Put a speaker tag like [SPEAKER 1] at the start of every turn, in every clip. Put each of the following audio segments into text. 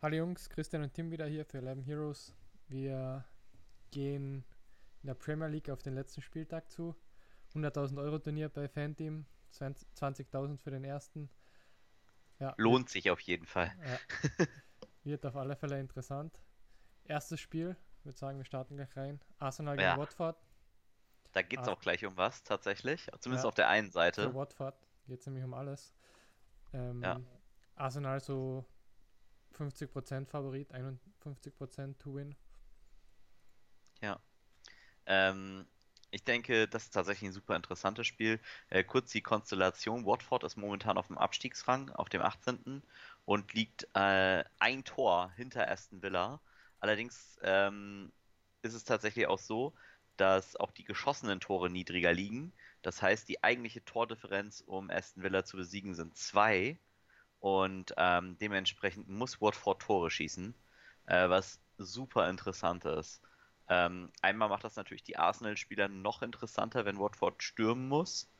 [SPEAKER 1] Hallo Jungs, Christian und Tim wieder hier für 11 Heroes. Wir gehen in der Premier League auf den letzten Spieltag zu. 100.000 Euro Turnier bei Fanteam, 20.000 für den ersten.
[SPEAKER 2] Ja, Lohnt wird, sich auf jeden Fall.
[SPEAKER 1] Ja, wird auf alle Fälle interessant. Erstes Spiel, ich würde sagen, wir starten gleich rein. Arsenal gegen ja. Watford.
[SPEAKER 2] Da geht es ah. auch gleich um was tatsächlich, zumindest auf der einen Seite.
[SPEAKER 1] Für Watford geht es nämlich um alles. Ähm, Arsenal so 50% Favorit, 51% to win.
[SPEAKER 2] Ja. Ähm, ich denke, das ist tatsächlich ein super interessantes Spiel. Äh, kurz die Konstellation. Watford ist momentan auf dem Abstiegsrang, auf dem 18. und liegt äh, ein Tor hinter Aston Villa. Allerdings ähm, ist es tatsächlich auch so, dass auch die geschossenen Tore niedriger liegen. Das heißt, die eigentliche Tordifferenz, um Aston Villa zu besiegen, sind zwei. Und ähm, dementsprechend muss Watford Tore schießen, äh, was super interessant ist. Ähm, einmal macht das natürlich die Arsenal-Spieler noch interessanter, wenn Watford stürmen muss,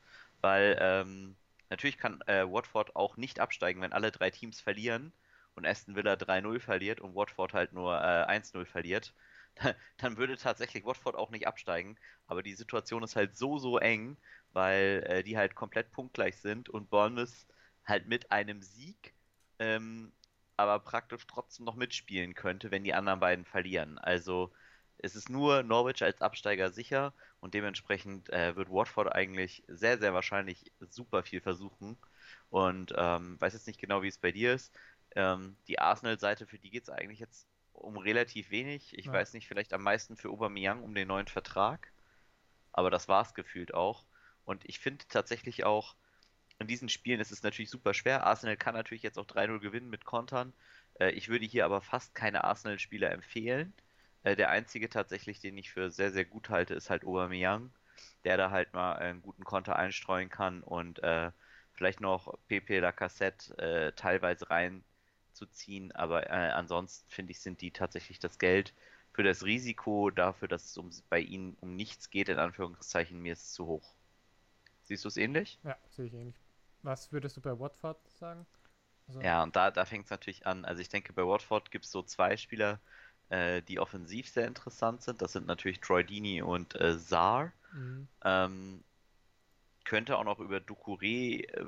[SPEAKER 2] weil ähm, natürlich kann äh, Watford auch nicht absteigen, wenn alle drei Teams verlieren und Aston Villa 3-0 verliert und Watford halt nur äh, 1-0 verliert. Dann würde tatsächlich Watford auch nicht absteigen, aber die Situation ist halt so, so eng, weil äh, die halt komplett punktgleich sind und Bournemouth halt mit einem Sieg, ähm, aber praktisch trotzdem noch mitspielen könnte, wenn die anderen beiden verlieren. Also es ist nur Norwich als Absteiger sicher und dementsprechend äh, wird Watford eigentlich sehr, sehr wahrscheinlich super viel versuchen. Und ähm, weiß jetzt nicht genau, wie es bei dir ist. Ähm, die Arsenal-Seite, für die geht es eigentlich jetzt um relativ wenig. Ich ja. weiß nicht, vielleicht am meisten für Aubameyang um den neuen Vertrag. Aber das war es gefühlt auch. Und ich finde tatsächlich auch, in diesen Spielen ist es natürlich super schwer. Arsenal kann natürlich jetzt auch 3-0 gewinnen mit Kontern. Äh, ich würde hier aber fast keine Arsenal-Spieler empfehlen. Äh, der einzige tatsächlich, den ich für sehr, sehr gut halte, ist halt Aubameyang, der da halt mal einen guten Konter einstreuen kann und äh, vielleicht noch PP Lacassette teilweise reinzuziehen. Aber ansonsten finde ich, sind die tatsächlich das Geld für das Risiko dafür, dass es um, bei ihnen um nichts geht, in Anführungszeichen, mir ist es zu hoch. Siehst du es ähnlich?
[SPEAKER 1] Ja, sehe ich ähnlich. Was würdest du bei Watford sagen?
[SPEAKER 2] Also ja, und da, da fängt es natürlich an. Also ich denke, bei Watford gibt es so zwei Spieler, äh, die offensiv sehr interessant sind. Das sind natürlich Troy Dini und äh, Saar. Mhm. Ähm, könnte auch noch über Ducouré äh,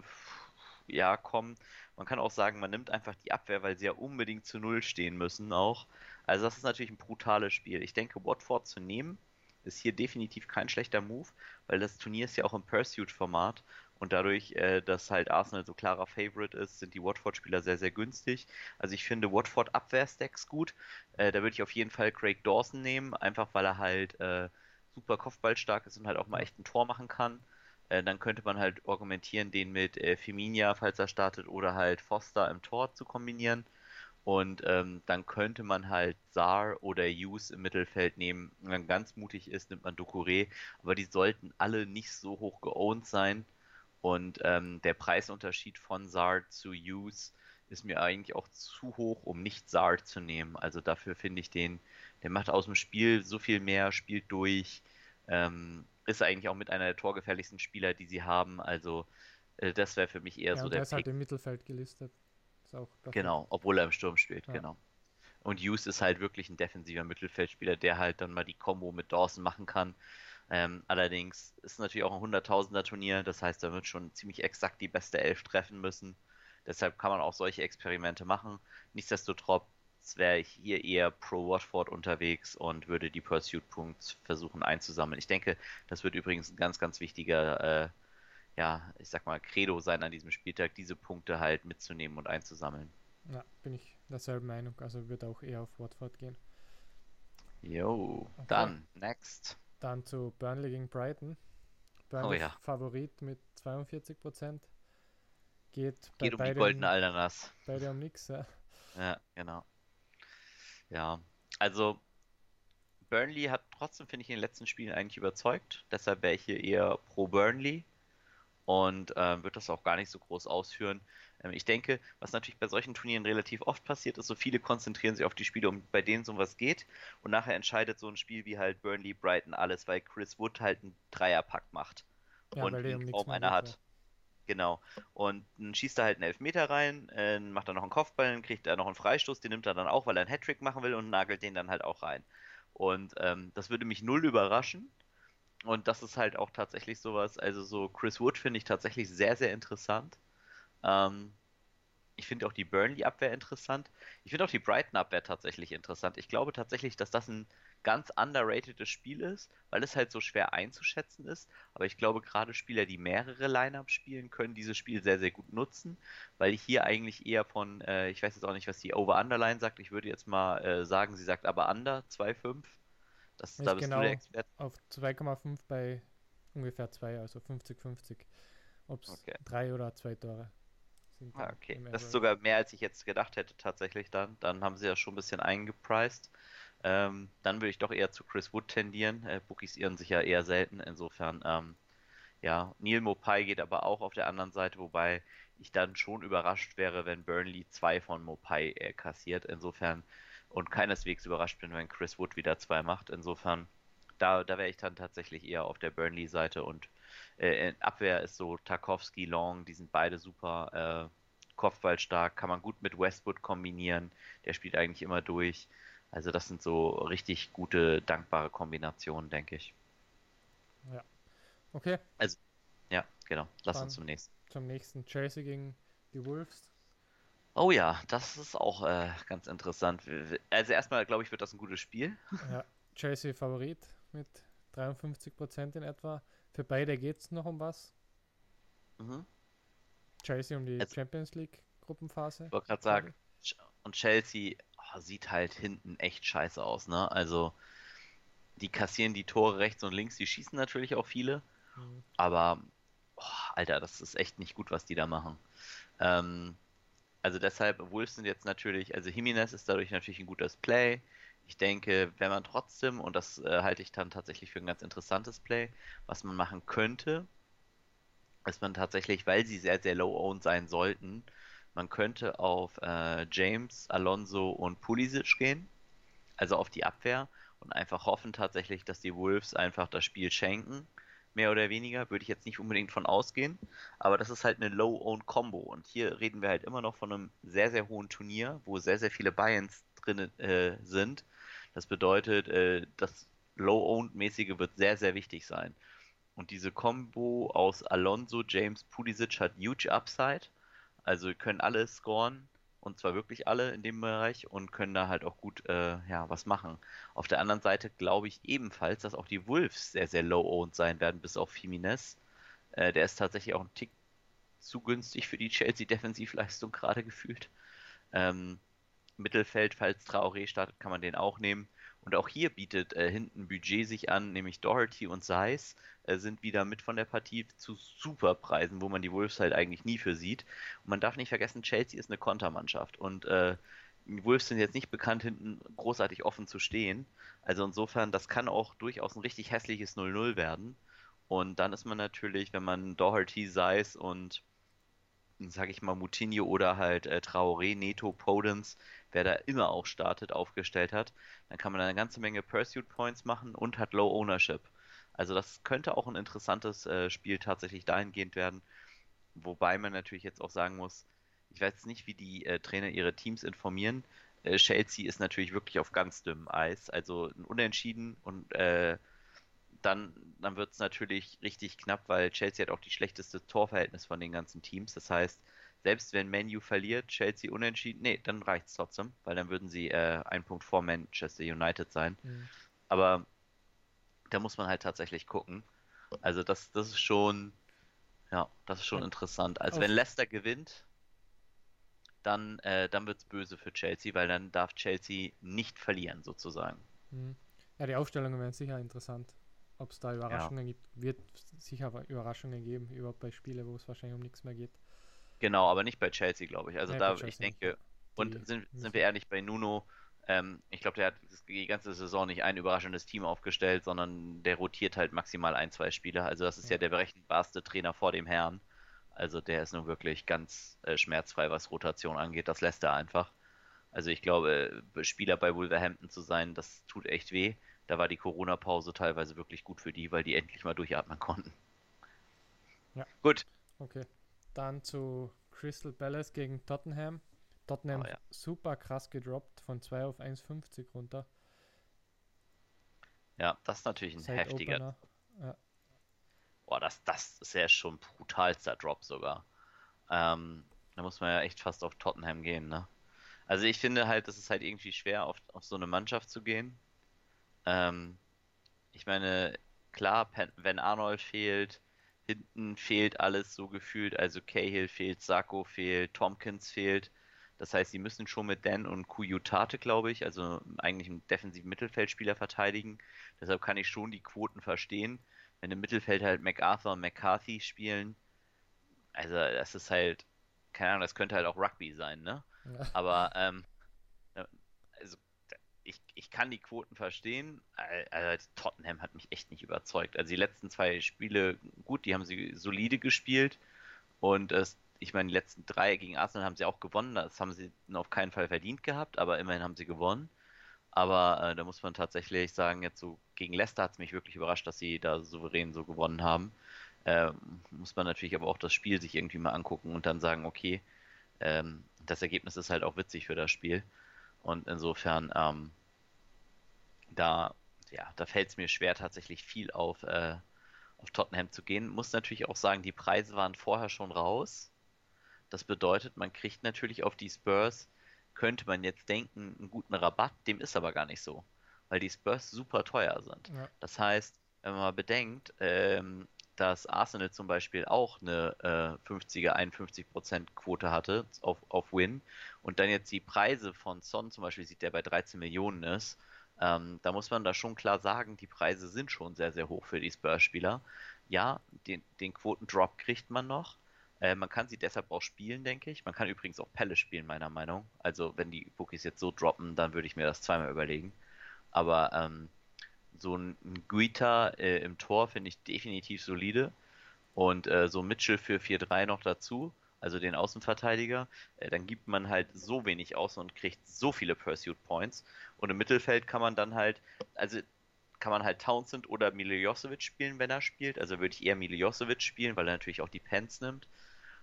[SPEAKER 2] ja kommen. Man kann auch sagen, man nimmt einfach die Abwehr, weil sie ja unbedingt zu Null stehen müssen auch. Also das ist natürlich ein brutales Spiel. Ich denke, Watford zu nehmen, ist hier definitiv kein schlechter Move, weil das Turnier ist ja auch im Pursuit-Format und dadurch, äh, dass halt Arsenal so klarer Favorite ist, sind die Watford-Spieler sehr, sehr günstig. Also ich finde Watford Abwehrstacks gut. Äh, da würde ich auf jeden Fall Craig Dawson nehmen, einfach weil er halt äh, super kopfballstark ist und halt auch mal echt ein Tor machen kann. Äh, dann könnte man halt argumentieren, den mit äh, Feminia, falls er startet, oder halt Foster im Tor zu kombinieren. Und ähm, dann könnte man halt Saar oder Hughes im Mittelfeld nehmen. Wenn man ganz mutig ist, nimmt man Ducouré. Aber die sollten alle nicht so hoch geowned sein. Und ähm, der Preisunterschied von Saar zu Hughes ist mir eigentlich auch zu hoch, um nicht Saar zu nehmen. Also dafür finde ich den, der macht aus dem Spiel so viel mehr, spielt durch, ähm, ist eigentlich auch mit einer der torgefährlichsten Spieler, die sie haben. Also äh, das wäre für mich eher ja, so der. Der
[SPEAKER 1] ist halt im Mittelfeld gelistet.
[SPEAKER 2] genau, obwohl er im Sturm spielt, ja. genau. Und Hughes ist halt wirklich ein defensiver Mittelfeldspieler, der halt dann mal die Combo mit Dawson machen kann. Ähm, allerdings ist es natürlich auch ein 100.000er Turnier, das heißt, da wird schon ziemlich exakt die beste Elf treffen müssen. Deshalb kann man auch solche Experimente machen. Nichtsdestotrotz wäre ich hier eher pro Watford unterwegs und würde die Pursuit Points versuchen einzusammeln. Ich denke, das wird übrigens ein ganz, ganz wichtiger, äh, ja, ich sag mal, Credo sein an diesem Spieltag, diese Punkte halt mitzunehmen und einzusammeln.
[SPEAKER 1] Ja, bin ich derselben Meinung. Also würde auch eher auf Watford gehen.
[SPEAKER 2] Jo, okay. dann, next.
[SPEAKER 1] Dann zu Burnley gegen Brighton. Burnley oh ja. Favorit mit 42 Prozent. Geht,
[SPEAKER 2] Geht um die goldene Aldernass.
[SPEAKER 1] Beide um nichts, ja.
[SPEAKER 2] Ja, genau. Ja, also Burnley hat trotzdem, finde ich, in den letzten Spielen eigentlich überzeugt. Deshalb wäre ich hier eher pro Burnley und äh, wird das auch gar nicht so groß ausführen. Ähm, ich denke, was natürlich bei solchen Turnieren relativ oft passiert ist, so viele konzentrieren sich auf die Spiele, um, bei denen es um was geht und nachher entscheidet so ein Spiel wie halt Burnley, Brighton alles, weil Chris Wood halt einen Dreierpack macht ja, und ihn kaum einer hat. Genau. Und dann schießt er halt einen Elfmeter rein, äh, macht er noch einen Kopfball, dann kriegt er noch einen Freistoß, den nimmt er dann auch, weil er einen Hattrick machen will und nagelt den dann halt auch rein. Und ähm, das würde mich null überraschen. Und das ist halt auch tatsächlich sowas, also so Chris Wood finde ich tatsächlich sehr, sehr interessant. Ähm, ich finde auch die Burnley-Abwehr interessant. Ich finde auch die Brighton-Abwehr tatsächlich interessant. Ich glaube tatsächlich, dass das ein ganz underratedes Spiel ist, weil es halt so schwer einzuschätzen ist. Aber ich glaube, gerade Spieler, die mehrere Line-Ups spielen, können dieses Spiel sehr, sehr gut nutzen, weil ich hier eigentlich eher von, äh, ich weiß jetzt auch nicht, was die Over-Underline sagt, ich würde jetzt mal äh, sagen, sie sagt aber Under 2,5.
[SPEAKER 1] Das, da bist genau du der Experte. Auf 2,5 bei ungefähr 2, also 50-50. Ob es okay. drei oder zwei Tore
[SPEAKER 2] sind. Ah, okay, das ist sogar mehr, als ich jetzt gedacht hätte, tatsächlich dann. Dann haben sie ja schon ein bisschen eingepreist. Ähm, dann würde ich doch eher zu Chris Wood tendieren. Äh, Bookies irren sich ja eher selten. Insofern, ähm, ja, Neil Mopai geht aber auch auf der anderen Seite, wobei ich dann schon überrascht wäre, wenn Burnley zwei von Mopai äh, kassiert. Insofern und keineswegs überrascht bin, wenn Chris Wood wieder zwei macht. Insofern, da, da wäre ich dann tatsächlich eher auf der Burnley-Seite und äh, in Abwehr ist so Tarkovsky, Long, die sind beide super äh, Kopfballstark, kann man gut mit Westwood kombinieren. Der spielt eigentlich immer durch. Also das sind so richtig gute, dankbare Kombinationen, denke ich.
[SPEAKER 1] Ja. Okay.
[SPEAKER 2] Also, ja, genau. Lass Dann uns zum nächsten.
[SPEAKER 1] Zum nächsten. Chelsea gegen die Wolves.
[SPEAKER 2] Oh ja, das ist auch äh, ganz interessant. Also erstmal, glaube ich, wird das ein gutes Spiel.
[SPEAKER 1] Ja, Chelsea Favorit mit 53% in etwa. Für beide geht es noch um was. Mhm. Chelsea um die also, Champions League Gruppenphase.
[SPEAKER 2] Ich wollte gerade sagen, und Chelsea oh, sieht halt hinten echt scheiße aus, ne? Also, die kassieren die Tore rechts und links, die schießen natürlich auch viele. Mhm. Aber, oh, Alter, das ist echt nicht gut, was die da machen. Ähm, also deshalb, Wolves sind jetzt natürlich, also Jimenez ist dadurch natürlich ein gutes Play. Ich denke, wenn man trotzdem, und das äh, halte ich dann tatsächlich für ein ganz interessantes Play, was man machen könnte, ist man tatsächlich, weil sie sehr, sehr low-owned sein sollten, man könnte auf äh, James, Alonso und Pulisic gehen, also auf die Abwehr und einfach hoffen tatsächlich, dass die Wolves einfach das Spiel schenken, mehr oder weniger, würde ich jetzt nicht unbedingt von ausgehen, aber das ist halt eine Low-Owned-Combo und hier reden wir halt immer noch von einem sehr, sehr hohen Turnier, wo sehr, sehr viele Buy-ins drin äh, sind. Das bedeutet, äh, das Low-Owned-mäßige wird sehr, sehr wichtig sein. Und diese Combo aus Alonso, James, Pulisic hat huge Upside also können alle scoren und zwar wirklich alle in dem Bereich und können da halt auch gut äh, ja, was machen. Auf der anderen Seite glaube ich ebenfalls, dass auch die Wolves sehr, sehr low-owned sein werden, bis auf Jimenez. Äh, der ist tatsächlich auch ein Tick zu günstig für die Chelsea-Defensivleistung gerade gefühlt. Ähm, Mittelfeld, falls Traoré startet, kann man den auch nehmen. Und auch hier bietet äh, hinten Budget sich an, nämlich Doherty und Zeiss äh, sind wieder mit von der Partie zu super Preisen, wo man die Wolves halt eigentlich nie für sieht. Und man darf nicht vergessen, Chelsea ist eine Kontermannschaft und äh, die Wolves sind jetzt nicht bekannt, hinten großartig offen zu stehen. Also insofern, das kann auch durchaus ein richtig hässliches 0-0 werden. Und dann ist man natürlich, wenn man Doherty, Zeiss und sage ich mal, Moutinho oder halt äh, Traoré, Neto, Podens, wer da immer auch startet, aufgestellt hat, dann kann man eine ganze Menge Pursuit Points machen und hat Low Ownership. Also das könnte auch ein interessantes äh, Spiel tatsächlich dahingehend werden, wobei man natürlich jetzt auch sagen muss, ich weiß nicht, wie die äh, Trainer ihre Teams informieren. Äh, Chelsea ist natürlich wirklich auf ganz dünnem Eis, also ein Unentschieden und äh, dann, dann wird es natürlich richtig knapp, weil Chelsea hat auch die schlechteste Torverhältnis von den ganzen Teams. Das heißt, selbst wenn Manu verliert, Chelsea unentschieden, nee, dann reicht es trotzdem, weil dann würden sie äh, ein Punkt vor Manchester United sein. Mhm. Aber da muss man halt tatsächlich gucken. Also das, das ist schon, ja, das ist schon ja. interessant. Also Auf. wenn Leicester gewinnt, dann, äh, dann wird es böse für Chelsea, weil dann darf Chelsea nicht verlieren, sozusagen.
[SPEAKER 1] Mhm. Ja, die Aufstellungen werden sicher interessant ob es da Überraschungen ja. gibt. Wird sicher Überraschungen geben, überhaupt bei Spielen, wo es wahrscheinlich um nichts mehr geht.
[SPEAKER 2] Genau, aber nicht bei Chelsea, glaube ich. Also nee, da, ich denke, und sind, sind wir ehrlich bei Nuno, ähm, ich glaube, der hat die ganze Saison nicht ein überraschendes Team aufgestellt, sondern der rotiert halt maximal ein, zwei Spieler. Also das ist ja, ja der berechenbarste Trainer vor dem Herrn. Also der ist nun wirklich ganz äh, schmerzfrei, was Rotation angeht. Das lässt er einfach. Also ich glaube, Spieler bei Wolverhampton zu sein, das tut echt weh da war die Corona-Pause teilweise wirklich gut für die, weil die endlich mal durchatmen konnten.
[SPEAKER 1] Ja. Gut. Okay. Dann zu Crystal Palace gegen Tottenham. Tottenham
[SPEAKER 2] Oh ja.
[SPEAKER 1] super krass gedroppt, von 2 auf 1,50 runter.
[SPEAKER 2] Ja, das ist natürlich ein
[SPEAKER 1] Seit
[SPEAKER 2] heftiger.
[SPEAKER 1] Ja.
[SPEAKER 2] Boah, das, das ist ja schon brutalster Drop sogar. Ähm, da muss man ja echt fast auf Tottenham gehen, ne? Also ich finde halt, es ist halt irgendwie schwer, auf, auf so eine Mannschaft zu gehen. Ähm, ich meine, klar, wenn Arnold fehlt, hinten fehlt alles so gefühlt, also Cahill fehlt, Sacco fehlt, Tompkins fehlt. Das heißt, sie müssen schon mit Dan und Kuyutate, glaube ich, also eigentlich einen defensiven Mittelfeldspieler verteidigen. Deshalb kann ich schon die Quoten verstehen. Wenn im Mittelfeld halt MacArthur und McCarthy spielen, also das ist halt, keine Ahnung, das könnte halt auch Rugby sein, ne?
[SPEAKER 1] Ja.
[SPEAKER 2] Aber ähm, ich, ich kann die Quoten verstehen. Al- Also Tottenham hat mich echt nicht überzeugt. Also die letzten zwei Spiele, gut, die haben sie solide gespielt. Und es, ich meine, die letzten drei gegen Arsenal haben sie auch gewonnen. Das haben sie auf keinen Fall verdient gehabt, aber immerhin haben sie gewonnen. Aber äh, da muss man tatsächlich sagen, jetzt so gegen Leicester hat es mich wirklich überrascht, dass sie da souverän so gewonnen haben. Ähm, muss man natürlich aber auch das Spiel sich irgendwie mal angucken und dann sagen, okay, ähm, das Ergebnis ist halt auch witzig für das Spiel. Und insofern, ähm, da, ja, da fällt es mir schwer, tatsächlich viel auf, äh, auf Tottenham zu gehen. Muss natürlich auch sagen, die Preise waren vorher schon raus. Das bedeutet, man kriegt natürlich auf die Spurs, könnte man jetzt denken, einen guten Rabatt, dem ist aber gar nicht so, weil die Spurs super teuer sind.
[SPEAKER 1] Ja.
[SPEAKER 2] Das heißt, wenn man mal bedenkt, ähm, dass Arsenal zum Beispiel auch eine äh, 50er, 51% Quote hatte auf, auf Win und dann jetzt die Preise von Son zum Beispiel sieht, der bei 13 Millionen ist, ähm, da muss man da schon klar sagen, die Preise sind schon sehr, sehr hoch für die Spurs-Spieler. Ja, den, den Quotendrop kriegt man noch. Äh, man kann sie deshalb auch spielen, denke ich. Man kann übrigens auch Pelle spielen, meiner Meinung. Also, wenn die Bookies jetzt so droppen, dann würde ich mir das zweimal überlegen. Aber ähm, so ein Guita äh, im Tor finde ich definitiv solide. Und äh, so Mitchell für 4-3 noch dazu, also den Außenverteidiger, äh, dann gibt man halt so wenig aus und kriegt so viele Pursuit Points. Und im Mittelfeld kann man dann halt, also kann man halt Townsend oder Miljosevic spielen, wenn er spielt. Also würde ich eher Miljosevic spielen, weil er natürlich auch die Pens nimmt.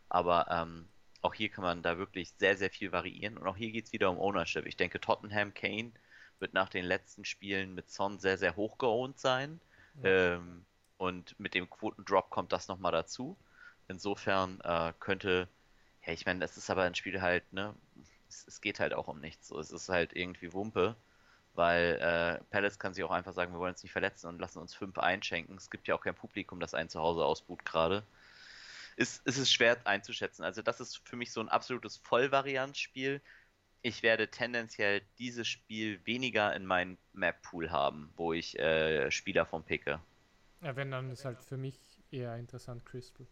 [SPEAKER 2] Aber ähm, auch hier kann man da wirklich sehr, sehr viel variieren. Und auch hier geht es wieder um Ownership. Ich denke, Tottenham, Kane wird nach den letzten Spielen mit Son sehr, sehr hoch geowned sein.
[SPEAKER 1] Ja.
[SPEAKER 2] Ähm, und mit dem Quotendrop kommt das nochmal dazu. Insofern äh, könnte, ja, ich meine, das ist aber ein Spiel halt, ne, es, es geht halt auch um nichts. So, es ist halt irgendwie Wumpe, weil äh, Palace kann sich auch einfach sagen, wir wollen uns nicht verletzen und lassen uns fünf einschenken. Es gibt ja auch kein Publikum, das ein Zuhause ausbuht gerade. Ist, ist es schwer einzuschätzen. Also das ist für mich so ein absolutes Vollvarianzspiel. Ich werde tendenziell dieses Spiel weniger in meinem Map-Pool haben, wo ich äh, Spieler von picke.
[SPEAKER 1] ja, wenn dann ist halt für mich eher interessant Crystal.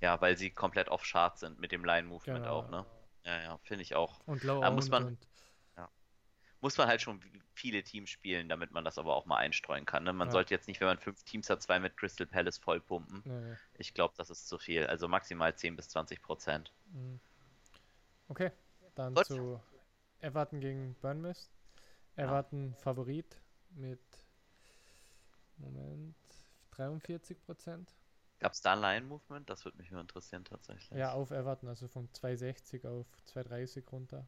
[SPEAKER 2] Ja, weil sie komplett off Chart sind mit dem Line-Movement
[SPEAKER 1] Genau.
[SPEAKER 2] auch, ne? Ja, ja, finde ich auch.
[SPEAKER 1] Und low
[SPEAKER 2] Da muss man-
[SPEAKER 1] und
[SPEAKER 2] Muss man halt schon viele Teams spielen, damit man das aber auch mal einstreuen kann. Ne? Man
[SPEAKER 1] Ja.
[SPEAKER 2] sollte jetzt nicht, wenn man fünf Teams hat, zwei mit Crystal Palace vollpumpen.
[SPEAKER 1] äh,
[SPEAKER 2] Ich glaube, das ist zu viel. Also maximal 10 bis 20 Prozent.
[SPEAKER 1] mm. Okay, dann
[SPEAKER 2] Gut.
[SPEAKER 1] zu Everton gegen Bournemouth. Everton Favorit mit Moment 43 Prozent.
[SPEAKER 2] Gab es da ein Line-Movement? Das würde mich nur interessieren tatsächlich.
[SPEAKER 1] Ja, auf Everton, also von 260 auf 230 runter.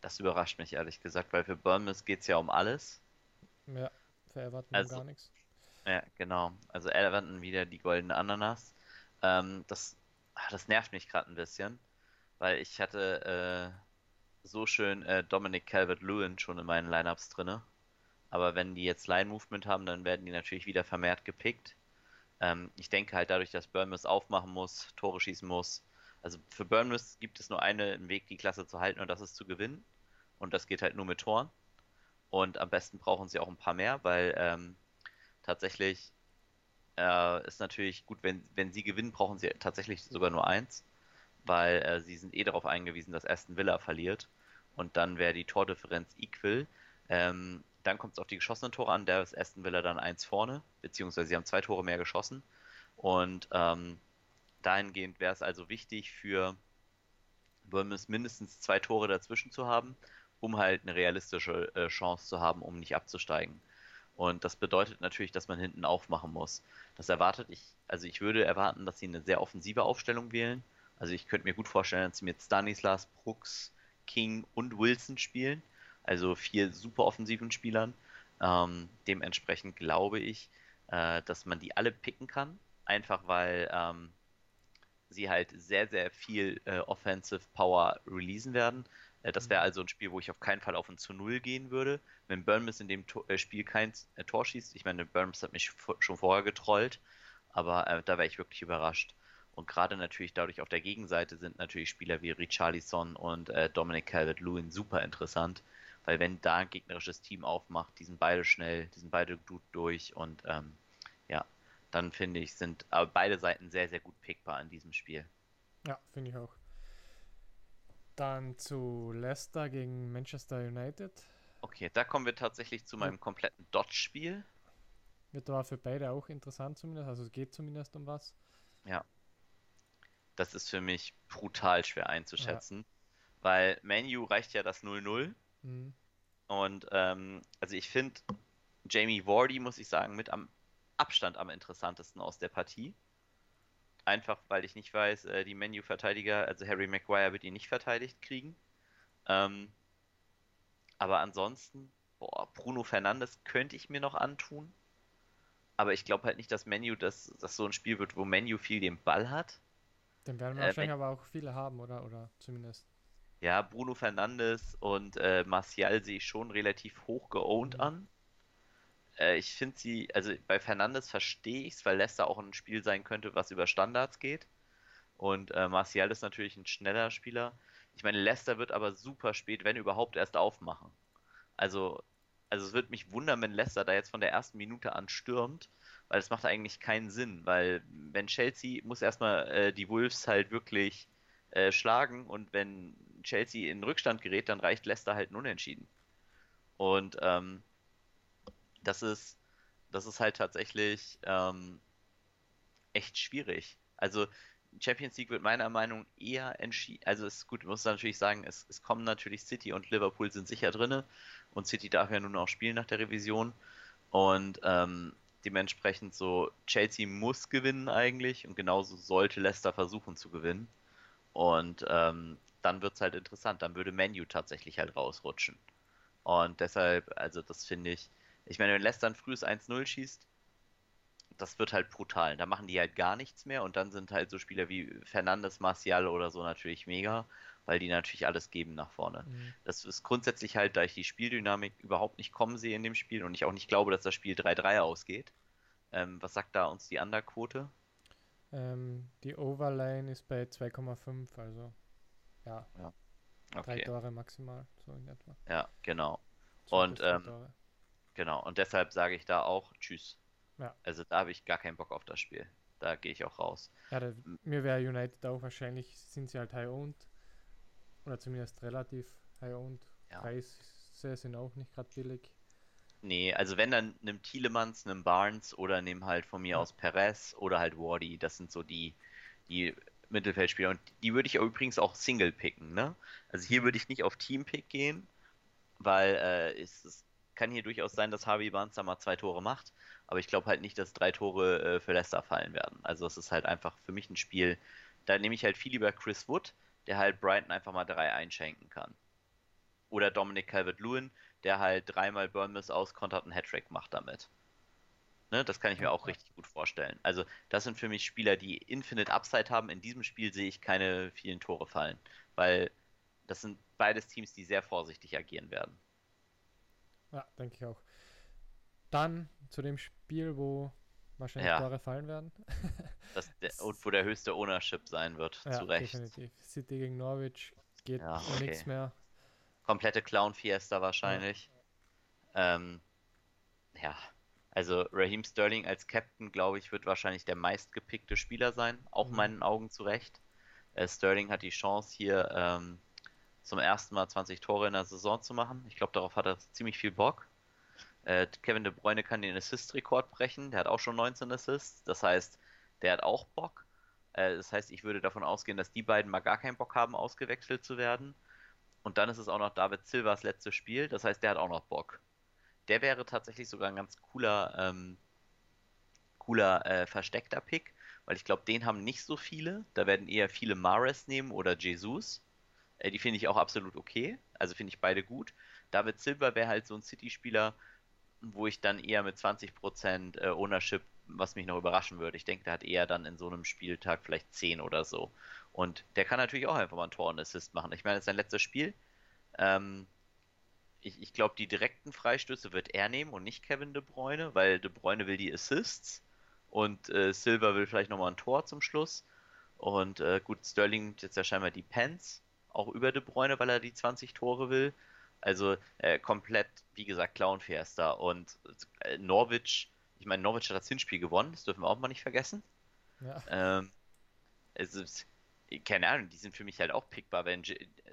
[SPEAKER 2] Das überrascht mich ehrlich gesagt, weil für Bournemouth geht es ja um alles.
[SPEAKER 1] Ja, für Everton
[SPEAKER 2] Also-
[SPEAKER 1] gar nichts.
[SPEAKER 2] Ja, genau. Also Everton wieder die goldene Ananas. Ähm, das, ah, das nervt mich gerade ein bisschen, weil ich hatte äh, so schön äh, Dominic Calvert-Lewin schon in meinen Lineups drinne. Aber wenn die jetzt Line-Movement haben, dann werden die natürlich wieder vermehrt gepickt. Ähm, ich denke halt dadurch, dass Bournemouth aufmachen muss, Tore schießen muss. Also für Bournemouth gibt es nur einen Weg, die Klasse zu halten und das ist zu gewinnen. Und das geht halt nur mit Toren. Und am besten brauchen sie auch ein paar mehr, weil ähm, tatsächlich äh, ist natürlich gut, wenn, wenn sie gewinnen, brauchen sie tatsächlich sogar nur eins, weil äh, sie sind eh darauf eingewiesen, dass Aston Villa verliert. Und dann wäre die Tordifferenz equal. Ähm, dann kommt es auf die geschossenen Tore an, da ist Aston Villa dann eins vorne, beziehungsweise sie haben zwei Tore mehr geschossen. Und ähm, dahingehend wäre es also wichtig für Bournemouth mindestens zwei Tore dazwischen zu haben, um halt eine realistische äh, Chance zu haben, um nicht abzusteigen. Und das bedeutet natürlich, dass man hinten aufmachen muss. Das erwartet ich, also ich würde erwarten, dass sie eine sehr offensive Aufstellung wählen. Also ich könnte mir gut vorstellen, dass sie mit Stanislas, Brooks, King und Wilson spielen. Also vier super offensiven Spielern. Ähm, dementsprechend glaube ich, äh, dass man die alle picken kann. Einfach weil ähm, sie halt sehr, sehr viel äh, Offensive Power releasen werden. Äh, das wäre mhm. also ein Spiel, wo ich auf keinen Fall auf ein zu Null gehen würde. Wenn Burnmouth in dem Tor, äh, Spiel kein äh, Tor schießt, ich meine, Burnmouth hat mich schon vorher getrollt, aber äh, da wäre ich wirklich überrascht. Und gerade natürlich dadurch auf der Gegenseite sind natürlich Spieler wie Richarlison und äh, Dominic Calvert-Lewin super interessant, weil wenn da ein gegnerisches Team aufmacht, die sind beide schnell, die sind beide gut durch und ähm, ja, dann finde ich, sind beide Seiten sehr, sehr gut pickbar in diesem Spiel.
[SPEAKER 1] Ja, finde ich auch. Dann zu Leicester gegen Manchester United.
[SPEAKER 2] Okay, da kommen wir tatsächlich zu meinem kompletten Dodge-Spiel.
[SPEAKER 1] Wird aber für beide auch interessant zumindest, also es geht zumindest um was.
[SPEAKER 2] Ja. Das ist für mich brutal schwer einzuschätzen, ja. weil Manu reicht ja das 0-0. Mhm. Und ähm, also ich finde Jamie Wardy, muss ich sagen, mit am Abstand am interessantesten aus der Partie. Einfach weil ich nicht weiß, äh, die Menu-Verteidiger, also Harry Maguire wird ihn nicht verteidigt kriegen. Ähm, aber ansonsten, boah, Bruno Fernandes könnte ich mir noch antun. Aber ich glaube halt nicht, dass Menu das, das so ein Spiel wird, wo Menu viel den Ball hat.
[SPEAKER 1] Den werden wir äh, wahrscheinlich aber auch viele haben, oder? Oder zumindest.
[SPEAKER 2] Ja, Bruno Fernandes und äh, Martial sehe ich schon relativ hoch geowned mhm. an. Äh, ich finde sie, also bei Fernandes verstehe ich es, weil Leicester auch ein Spiel sein könnte, was über Standards geht. Und äh, Martial ist natürlich ein schneller Spieler. Ich meine, Leicester wird aber super spät, wenn überhaupt, erst aufmachen. Also, also es wird mich wundern, wenn Leicester da jetzt von der ersten Minute an stürmt, weil es macht eigentlich keinen Sinn, weil wenn Chelsea muss erstmal äh, die Wolves halt wirklich äh, schlagen und wenn Chelsea in Rückstand gerät, dann reicht Leicester halt ein Unentschieden. Und ähm, das ist, das ist halt tatsächlich ähm, echt schwierig. Also Champions League wird meiner Meinung nach eher entschieden. Also es ist gut, muss natürlich sagen, es, es kommen natürlich City und Liverpool sind sicher drin und City darf ja nun auch spielen nach der Revision und ähm, dementsprechend so Chelsea muss gewinnen eigentlich und genauso sollte Leicester versuchen zu gewinnen. Und ähm, dann wird es halt interessant, dann würde Menu tatsächlich halt rausrutschen. Und deshalb, also das finde ich, ich meine, wenn Leicester ein frühes 1-0 schießt, das wird halt brutal. Da machen die halt gar nichts mehr und dann sind halt so Spieler wie Fernandes, Martial oder so natürlich mega, weil die natürlich alles geben nach vorne. Mhm. Das ist grundsätzlich halt, da ich die Spieldynamik überhaupt nicht kommen sehe in dem Spiel und ich auch nicht glaube, dass das Spiel 3-3 ausgeht. Ähm, was sagt da uns die Underquote?
[SPEAKER 1] Ähm, die Overline ist bei 2,5, also ja. ja. Okay. Drei Tore maximal, so in etwa.
[SPEAKER 2] Ja, genau. Und ähm, Genau, und deshalb sage ich da auch Tschüss. Ja. Also da habe ich gar keinen Bock auf das Spiel. Da gehe ich auch raus.
[SPEAKER 1] Ja, da, mir wäre United auch wahrscheinlich, sind sie halt high-owned. Oder zumindest relativ high-owned. Ja. Preise sind auch nicht gerade billig.
[SPEAKER 2] Nee, also wenn dann nimm Thielemanns, nimm Barnes oder nimm halt von mir ja. aus Perez oder halt Wardy. Das sind so die, die Mittelfeldspieler. Und die würde ich übrigens auch Single picken, ne? Also hier würde ich nicht auf Team-Pick gehen, weil äh, es ist kann hier durchaus sein, dass Harvey Barnes da mal zwei Tore macht, aber ich glaube halt nicht, dass drei Tore äh, für Leicester fallen werden. Also es ist halt einfach für mich ein Spiel, da nehme ich halt viel lieber Chris Wood, der halt Brighton einfach mal drei einschenken kann. Oder Dominic Calvert-Lewin, der halt dreimal Bournemouth auskontert und Hattrick macht damit. Ne, das kann ich mir auch richtig gut vorstellen. Also, das sind für mich Spieler, die Infinite Upside haben. In diesem Spiel sehe ich keine vielen Tore fallen, weil das sind beides Teams, die sehr vorsichtig agieren werden.
[SPEAKER 1] Ja, denke ich auch. Dann zu dem Spiel, wo wahrscheinlich ja. Tore fallen werden.
[SPEAKER 2] der, und wo der höchste Ownership sein wird, ja, zu Recht. Definitiv.
[SPEAKER 1] City gegen Norwich geht ja, okay. nichts mehr.
[SPEAKER 2] Komplette Clown-Fiesta wahrscheinlich. Ja. Ähm, ja, also Raheem Sterling als Captain, glaube ich, wird wahrscheinlich der meistgepickte Spieler sein, auch mhm. meinen Augen zu Recht. Äh, Sterling hat die Chance hier ähm, zum ersten Mal 20 Tore in der Saison zu machen. Ich glaube, darauf hat er ziemlich viel Bock. Äh, Kevin De Bruyne kann den Assist-Rekord brechen. Der hat auch schon 19 Assists. Das heißt, der hat auch Bock. Äh, das heißt, ich würde davon ausgehen, dass die beiden mal gar keinen Bock haben, ausgewechselt zu werden. Und dann ist es auch noch David Silvas letztes Spiel. Das heißt, der hat auch noch Bock. der wäre tatsächlich sogar ein ganz cooler, ähm, cooler äh, versteckter Pick, weil ich glaube, den haben nicht so viele. Da werden eher viele Mares nehmen oder Jesus. Äh, die finde ich auch absolut okay. Also finde ich beide gut. David Silver wäre halt so ein City-Spieler, wo ich dann eher mit 20% äh, Ownership, was mich noch überraschen würde. Ich denke, der hat eher dann in so einem Spieltag vielleicht 10 oder so. Und der kann natürlich auch einfach mal ein Tor und Assist machen. Ich meine, das ist sein letztes Spiel. Ähm, ich, ich glaube, die direkten Freistöße wird er nehmen und nicht Kevin De Bruyne, weil De Bruyne will die Assists und äh, Silver will vielleicht nochmal ein Tor zum Schluss. Und äh, gut, Sterling nimmt jetzt ja scheinbar die Pens, auch über De Bruyne, weil er die 20 Tore will. Also äh, komplett, wie gesagt, Clownfiesta. Und äh, Norwich, ich meine, Norwich hat das Hinspiel gewonnen, das dürfen wir auch mal nicht vergessen. Ja. Ähm, es ist, keine Ahnung, die sind für mich halt auch pickbar. Wenn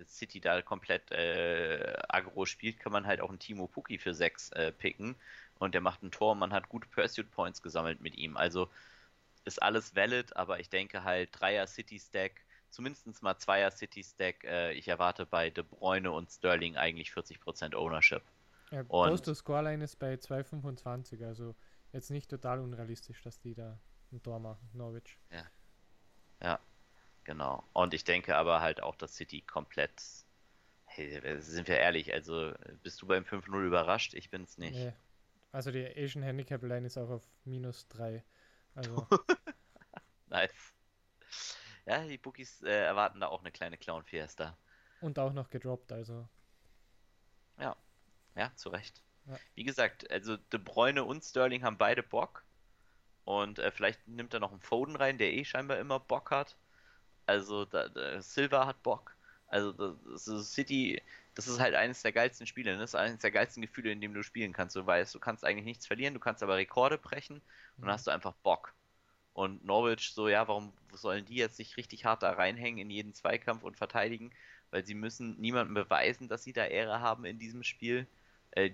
[SPEAKER 2] City da komplett äh, aggro spielt, kann man halt auch einen Timo Puki für 6 äh, picken und der macht ein Tor und man hat gute Pursuit Points gesammelt mit ihm. Also ist alles valid, aber ich denke halt Dreier City Stack, zumindest mal Zweier City Stack. Äh, ich erwarte bei De Bruyne und Sterling eigentlich 40% Ownership.
[SPEAKER 1] Ja, und Scoreline ist bei 2,25, also jetzt nicht total unrealistisch, dass die da ein Tor machen, Norwich.
[SPEAKER 2] Ja. Ja. Genau. Und ich denke aber halt auch, dass City komplett. Hey, sind wir ehrlich, also bist du beim 5-0 überrascht? Ich bin's nicht. Nee.
[SPEAKER 1] Also die Asian Handicap Line ist auch auf minus 3. Also.
[SPEAKER 2] nice. Ja, die Bookies äh, erwarten da auch eine kleine Clown-Fiesta.
[SPEAKER 1] Und auch noch gedroppt, also.
[SPEAKER 2] Ja, ja, zu Recht. Ja. Wie gesagt, also De Bruyne und Sterling haben beide Bock. Und äh, vielleicht nimmt er noch einen Foden rein, der eh scheinbar immer Bock hat. Also da, da, Silva hat Bock. Also das, das City, das ist halt eines der geilsten Spiele. Ne? Das ist eines der geilsten Gefühle, in dem du spielen kannst. Du weißt, du kannst eigentlich nichts verlieren, du kannst aber Rekorde brechen und dann mhm. hast du einfach Bock. Und Norwich so, ja, warum sollen die jetzt nicht richtig hart da reinhängen in jeden Zweikampf und verteidigen? Weil sie müssen niemandem beweisen, dass sie da Ehre haben in diesem Spiel. Äh,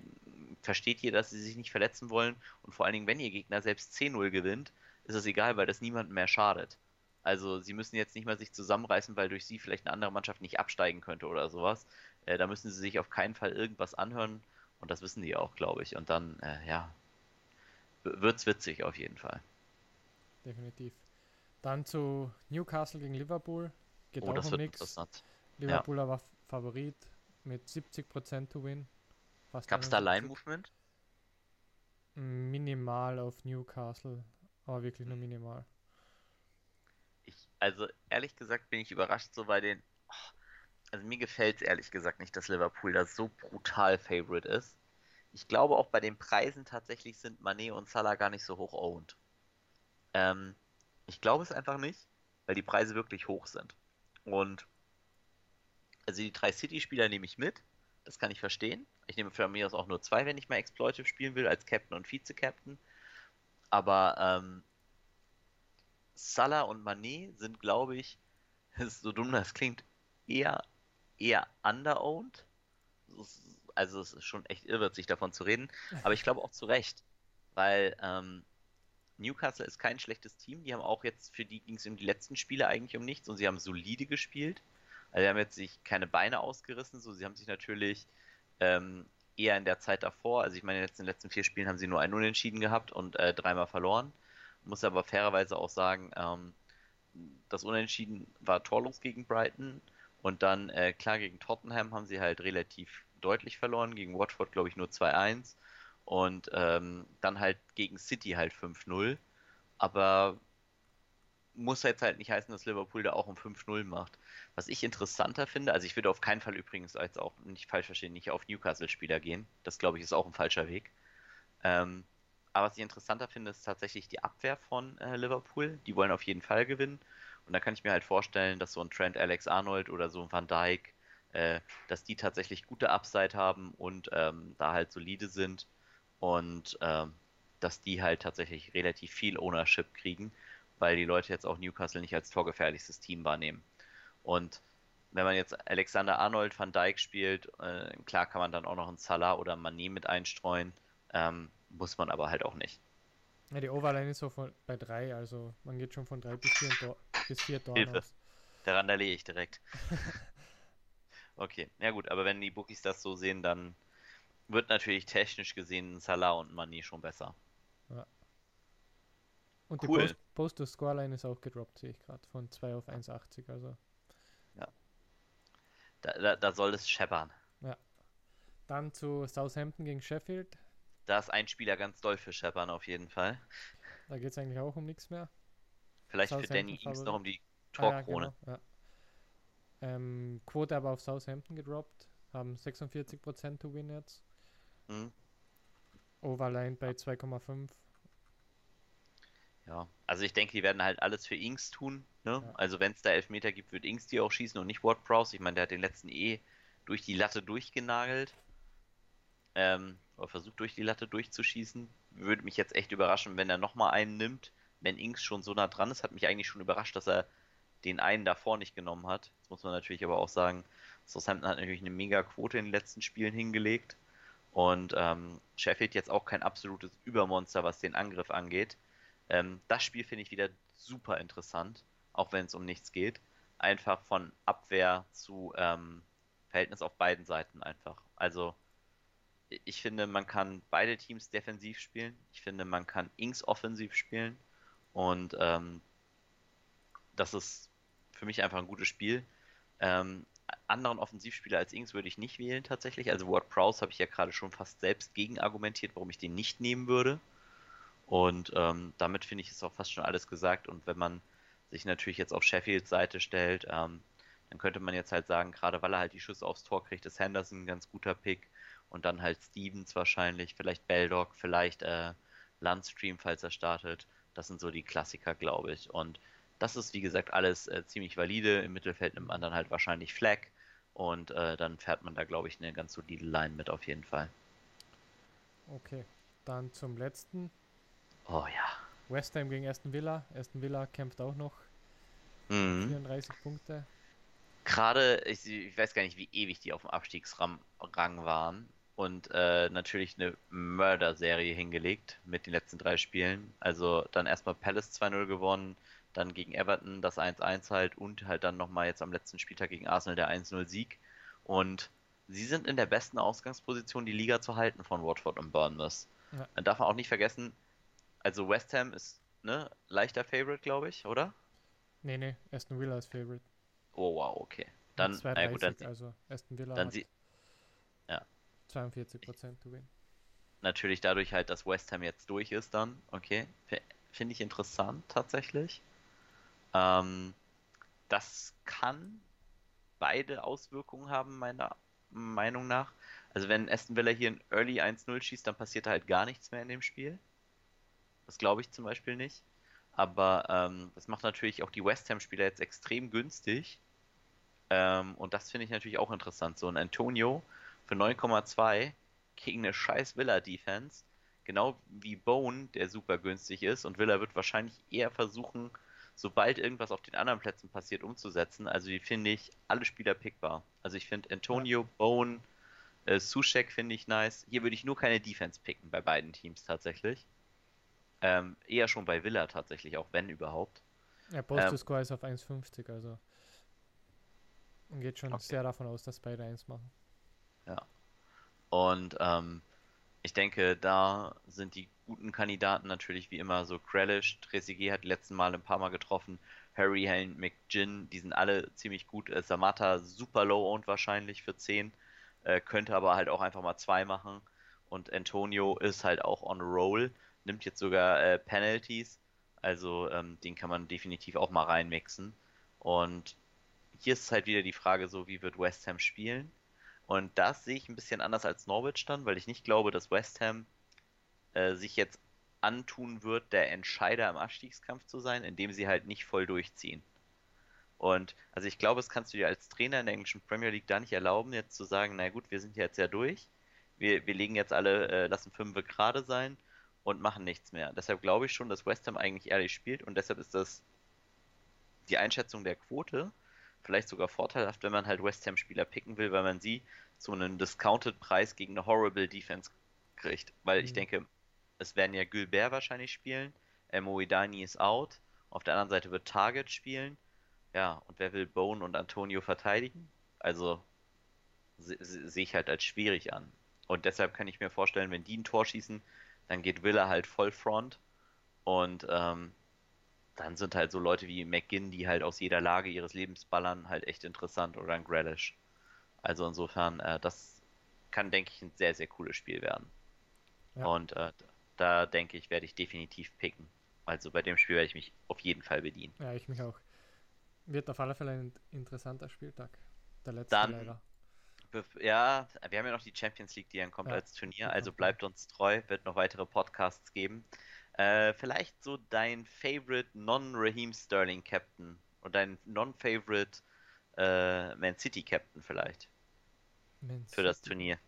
[SPEAKER 2] versteht ihr, dass sie sich nicht verletzen wollen? Und vor allen Dingen, wenn ihr Gegner selbst 10-0 gewinnt, ist es egal, weil das niemandem mehr schadet. Also sie müssen jetzt nicht mal sich zusammenreißen, weil durch sie vielleicht eine andere Mannschaft nicht absteigen könnte oder sowas. Äh, da müssen sie sich auf keinen Fall irgendwas anhören und das wissen die auch, glaube ich. Und dann, äh, ja, wird's witzig auf jeden Fall.
[SPEAKER 1] Definitiv. Dann zu Newcastle gegen Liverpool. Geht oh, auch um nichts. Liverpooler ja. war Favorit mit 70% to win.
[SPEAKER 2] Gab es da Line-Movement?
[SPEAKER 1] Minimal auf Newcastle, aber wirklich nur minimal
[SPEAKER 2] also ehrlich gesagt bin ich überrascht so bei den. Also mir gefällt es ehrlich gesagt nicht, dass Liverpool da so brutal Favorite ist. Ich glaube auch bei den Preisen tatsächlich sind Manet und Salah gar nicht so hoch owned. Ähm, ich glaube es einfach nicht, weil die Preise wirklich hoch sind. Und also die drei City-Spieler nehme ich mit. Das kann ich verstehen. Ich nehme für mich auch nur zwei, wenn ich mal Exploitive spielen will, als Captain und Vize-Captain. Aber ähm, Salah und Mané sind, glaube ich, so dumm das klingt, eher, eher underowned. Also es ist schon echt irrwitz, sich davon zu reden. Aber ich glaube auch zu Recht. Weil ähm, Newcastle ist kein schlechtes Team. Die haben auch jetzt, für die ging es in die letzten Spiele eigentlich um nichts und sie haben solide gespielt. Also sie haben jetzt sich keine Beine ausgerissen. So, sie haben sich natürlich ähm, eher in der Zeit davor, also ich meine, in den letzten vier Spielen haben sie nur ein Unentschieden gehabt und äh, dreimal verloren. Muss aber fairerweise auch sagen, ähm, das Unentschieden war torlos gegen Brighton und dann, äh, klar, gegen Tottenham haben sie halt relativ deutlich verloren, gegen Watford glaube ich nur 2-1 und ähm, dann halt gegen City halt 5-0. Aber muss jetzt halt nicht heißen, dass Liverpool da auch um 5-0 macht. Was ich interessanter finde, also ich würde auf keinen Fall übrigens als auch nicht falsch verstehen, nicht auf Newcastle-Spieler gehen. Das glaube ich ist auch ein falscher Weg. Ähm, aber was ich interessanter finde, ist tatsächlich die Abwehr von äh, Liverpool. Die wollen auf jeden Fall gewinnen. Und da kann ich mir halt vorstellen, dass so ein Trent Alex Arnold oder so ein Van Dijk, äh, dass die tatsächlich gute Upside haben und ähm, da halt solide sind. Und ähm, dass die halt tatsächlich relativ viel Ownership kriegen, weil die Leute jetzt auch Newcastle nicht als torgefährlichstes Team wahrnehmen. Und wenn man jetzt Alexander Arnold, Van Dijk spielt, äh, klar kann man dann auch noch einen Salah oder Mané mit einstreuen. Ähm, muss man aber halt auch nicht.
[SPEAKER 1] Ja, die Overline ist so von, bei drei, also man geht schon von drei bis vier, Tor, bis vier Toren Hilfe. aus.
[SPEAKER 2] Daran da ich direkt. okay, ja gut, aber wenn die Bookies das so sehen, dann wird natürlich technisch gesehen Salah und Mani schon besser.
[SPEAKER 1] Und
[SPEAKER 2] Cool.
[SPEAKER 1] die Post- Post-to-Scoreline ist auch gedroppt, sehe ich gerade. Von 2 auf 1,80. Also
[SPEAKER 2] Da, da, da soll es scheppern.
[SPEAKER 1] dann zu Southampton gegen Sheffield.
[SPEAKER 2] Da ist ein Spieler ganz doll für scheppern auf jeden Fall.
[SPEAKER 1] Da geht es eigentlich auch um nichts mehr.
[SPEAKER 2] Vielleicht für Danny Ings noch um die
[SPEAKER 1] Ah, ja,
[SPEAKER 2] Torkrone.
[SPEAKER 1] genau, ja. ähm, Quote aber auf Southampton gedroppt. Haben 46% to win jetzt.
[SPEAKER 2] Hm,
[SPEAKER 1] Overline bei 2,5.
[SPEAKER 2] ja, also ich denke, die werden halt alles für Ings tun. Ne?
[SPEAKER 1] Ja.
[SPEAKER 2] Also wenn es da Elfmeter gibt, wird Ings die auch schießen und nicht Ward Prowse. Ich meine, der hat den letzten eh durch die Latte durchgenagelt. Ähm, oder versucht durch die Latte durchzuschießen. Würde mich jetzt echt überraschen, wenn er nochmal einen nimmt. Wenn Ings schon so nah dran ist, hat mich eigentlich schon überrascht, dass er den einen davor nicht genommen hat. Jetzt muss man natürlich aber auch sagen, Southampton hat natürlich eine mega Quote in den letzten Spielen hingelegt. Und ähm, Sheffield jetzt auch kein absolutes Übermonster, was den Angriff angeht. Ähm, das Spiel finde ich wieder super interessant, auch wenn es um nichts geht. Einfach von Abwehr zu ähm, Verhältnis auf beiden Seiten einfach. Also ich finde, man kann beide Teams defensiv spielen. Ich finde, man kann Ings offensiv spielen. Und ähm, das ist für mich einfach ein gutes Spiel. Ähm, anderen Offensivspieler als Ings würde ich nicht wählen tatsächlich. Also Ward Prowse habe ich ja gerade schon fast selbst gegen argumentiert, warum ich den nicht nehmen würde. Und ähm, damit finde ich es auch fast schon alles gesagt. Und wenn man sich natürlich jetzt auf Sheffields Seite stellt, ähm, dann könnte man jetzt halt sagen, gerade weil er halt die Schüsse aufs Tor kriegt, ist Henderson ein ganz guter Pick. Und dann halt Stevens wahrscheinlich, vielleicht Beldock, vielleicht äh, Landstream, falls er startet. Das sind so die Klassiker, glaube ich. Und das ist, wie gesagt, alles äh, ziemlich valide. Im Mittelfeld nimmt man dann halt wahrscheinlich Flag. Und äh, dann fährt man da, glaube ich, eine ganz solide Line mit auf jeden Fall.
[SPEAKER 1] Okay. Dann zum letzten.
[SPEAKER 2] Oh ja.
[SPEAKER 1] West Ham gegen Aston Villa. Aston Villa kämpft auch noch.
[SPEAKER 2] Mhm.
[SPEAKER 1] 34 Punkte.
[SPEAKER 2] Gerade, ich, ich weiß gar nicht, wie ewig die auf dem Abstiegsrang Rang waren. Und äh, natürlich eine Mörder-Serie hingelegt mit den letzten drei Spielen. Also dann erstmal Palace 2-0 gewonnen, dann gegen Everton das 1-1 halt und halt dann nochmal jetzt am letzten Spieltag gegen Arsenal der 1-0-Sieg. Und sie sind in der besten Ausgangsposition, die Liga zu halten von Watford und Bournemouth.
[SPEAKER 1] Ja.
[SPEAKER 2] Dann darf man auch nicht vergessen, also West Ham ist ne, leichter Favorite, glaube ich, oder?
[SPEAKER 1] Nee, nee, Aston Villa ist Favorite.
[SPEAKER 2] Oh wow, okay. Dann, na gut, dann
[SPEAKER 1] 2,30, also Aston Villa
[SPEAKER 2] dann sie- ja.
[SPEAKER 1] 42% to win.
[SPEAKER 2] natürlich dadurch halt, dass West Ham jetzt durch ist dann, okay, finde ich interessant tatsächlich. Ähm, das kann beide Auswirkungen haben, meiner Meinung nach. Also wenn Aston Villa hier ein Early 1-0 schießt, dann passiert halt gar nichts mehr in dem Spiel. Das glaube ich zum Beispiel nicht. Aber ähm, das macht natürlich auch die West Ham-Spieler jetzt extrem günstig. Ähm, und das finde ich natürlich auch interessant. So ein Antonio für 9,2 gegen eine scheiß Villa-Defense. Genau wie Bone, der super günstig ist. Und Villa wird wahrscheinlich eher versuchen, sobald irgendwas auf den anderen Plätzen passiert, umzusetzen. Also die finde ich alle Spieler pickbar. Also ich finde Antonio, Bone, äh, Sushek finde ich nice. Hier würde ich nur keine Defense picken bei beiden Teams tatsächlich. Ähm, eher schon bei Villa tatsächlich, auch wenn überhaupt.
[SPEAKER 1] Ja, Post to
[SPEAKER 2] Ähm,
[SPEAKER 1] ist auf 1,50, also. Geht schon
[SPEAKER 2] Okay.
[SPEAKER 1] sehr davon aus, dass beide 1 machen.
[SPEAKER 2] Und ähm, ich denke, da sind die guten Kandidaten natürlich wie immer so Grealish, Trezeguet hat die letzten Mal ein paar Mal getroffen, Harry, Hane, McGinn, die sind alle ziemlich gut. Äh, Samata super low owned wahrscheinlich für 10, äh, könnte aber halt auch einfach mal 2 machen. Und Antonio ist halt auch on roll, nimmt jetzt sogar äh, Penalties, also ähm, den kann man definitiv auch mal reinmixen. Und hier ist halt wieder die Frage so, wie wird West Ham spielen? Und das sehe ich ein bisschen anders als Norwich dann, weil ich nicht glaube, dass West Ham äh, sich jetzt antun wird, der Entscheider im Abstiegskampf zu sein, indem sie halt nicht voll durchziehen. Und also ich glaube, das kannst du dir als Trainer in der englischen Premier League da nicht erlauben, jetzt zu sagen, na gut, wir sind jetzt ja durch, wir, wir legen jetzt alle, äh, lassen fünf gerade sein und machen nichts mehr. Deshalb glaube ich schon, dass West Ham eigentlich ehrlich spielt und deshalb ist das die Einschätzung der Quote vielleicht sogar vorteilhaft, wenn man halt West Ham-Spieler picken will, weil man sie zu einem Discounted-Preis gegen eine Horrible Defense kriegt. Weil ich
[SPEAKER 1] Mhm.
[SPEAKER 2] denke, es werden ja Gilbert wahrscheinlich spielen, El Moidani ist out, auf der anderen Seite wird Target spielen. Ja, und wer will Bone und Antonio verteidigen? Also se- se- sehe ich halt als schwierig an. Und deshalb kann ich mir vorstellen, wenn die ein Tor schießen, dann geht Villa halt voll Front. Und ähm, dann sind halt so Leute wie McGinn, die halt aus jeder Lage ihres Lebens ballern, halt echt interessant. Oder ein Grealish. Also insofern, äh, das kann, denke ich, ein sehr, sehr cooles Spiel werden. Ja. Und äh, da denke ich, werde ich definitiv picken. Also bei dem Spiel werde ich mich auf jeden Fall bedienen.
[SPEAKER 1] Ja, ich mich auch. Wird auf alle Fälle ein interessanter Spieltag.
[SPEAKER 2] Der letzte dann, leider. Ja, wir haben ja noch die Champions League, die dann kommt ja, als Turnier, also bleibt uns treu, wird noch weitere Podcasts geben. Äh, vielleicht so dein Favorite Non-Raheem Sterling Captain und dein Non-Favorite äh, Man City Captain vielleicht. Man für City. das Turnier.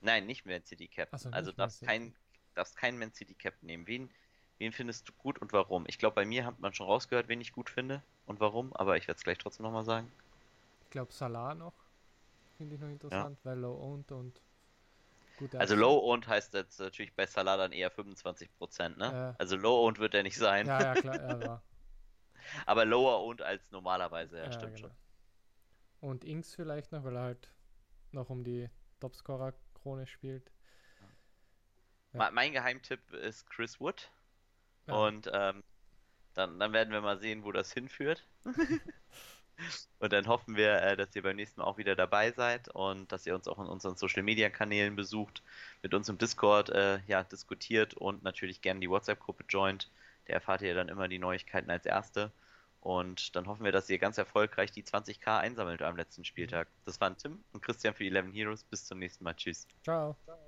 [SPEAKER 2] Nein, nicht Man City Captain. So, also darfst kein, darfst keinen Man City Captain nehmen. Wen, wen findest du gut und warum? Ich glaube, bei mir hat man schon rausgehört, wen ich gut finde und warum, aber ich werde es gleich trotzdem nochmal sagen.
[SPEAKER 1] Ich glaube, Salah noch. Finde ich noch interessant, ja. weil Low Owned und
[SPEAKER 2] gute Also Low Owned heißt jetzt natürlich bei Salah dann eher 25%, ne? Äh, also Low Owned wird er nicht sein.
[SPEAKER 1] Ja, ja, klar, ja, war.
[SPEAKER 2] aber lower owned als normalerweise, ja, ja stimmt genau. schon.
[SPEAKER 1] Und Inks vielleicht noch, weil er halt noch um die Topscorer-Krone spielt.
[SPEAKER 2] Ja. Mein Geheimtipp ist Chris Wood. Ja. Und ähm, dann, dann werden wir mal sehen, wo das hinführt. und dann hoffen wir, äh, dass ihr beim nächsten Mal auch wieder dabei seid und dass ihr uns auch in unseren Social Media Kanälen besucht, mit uns im Discord äh, ja, diskutiert und natürlich gerne die WhatsApp-Gruppe joint. Da erfahrt ihr dann immer die Neuigkeiten als erste. Und dann hoffen wir, dass ihr ganz erfolgreich die 20k einsammelt am letzten Spieltag. Das waren Tim und Christian für 11 Heroes. Bis zum nächsten Mal. Tschüss.
[SPEAKER 1] Ciao. Ciao.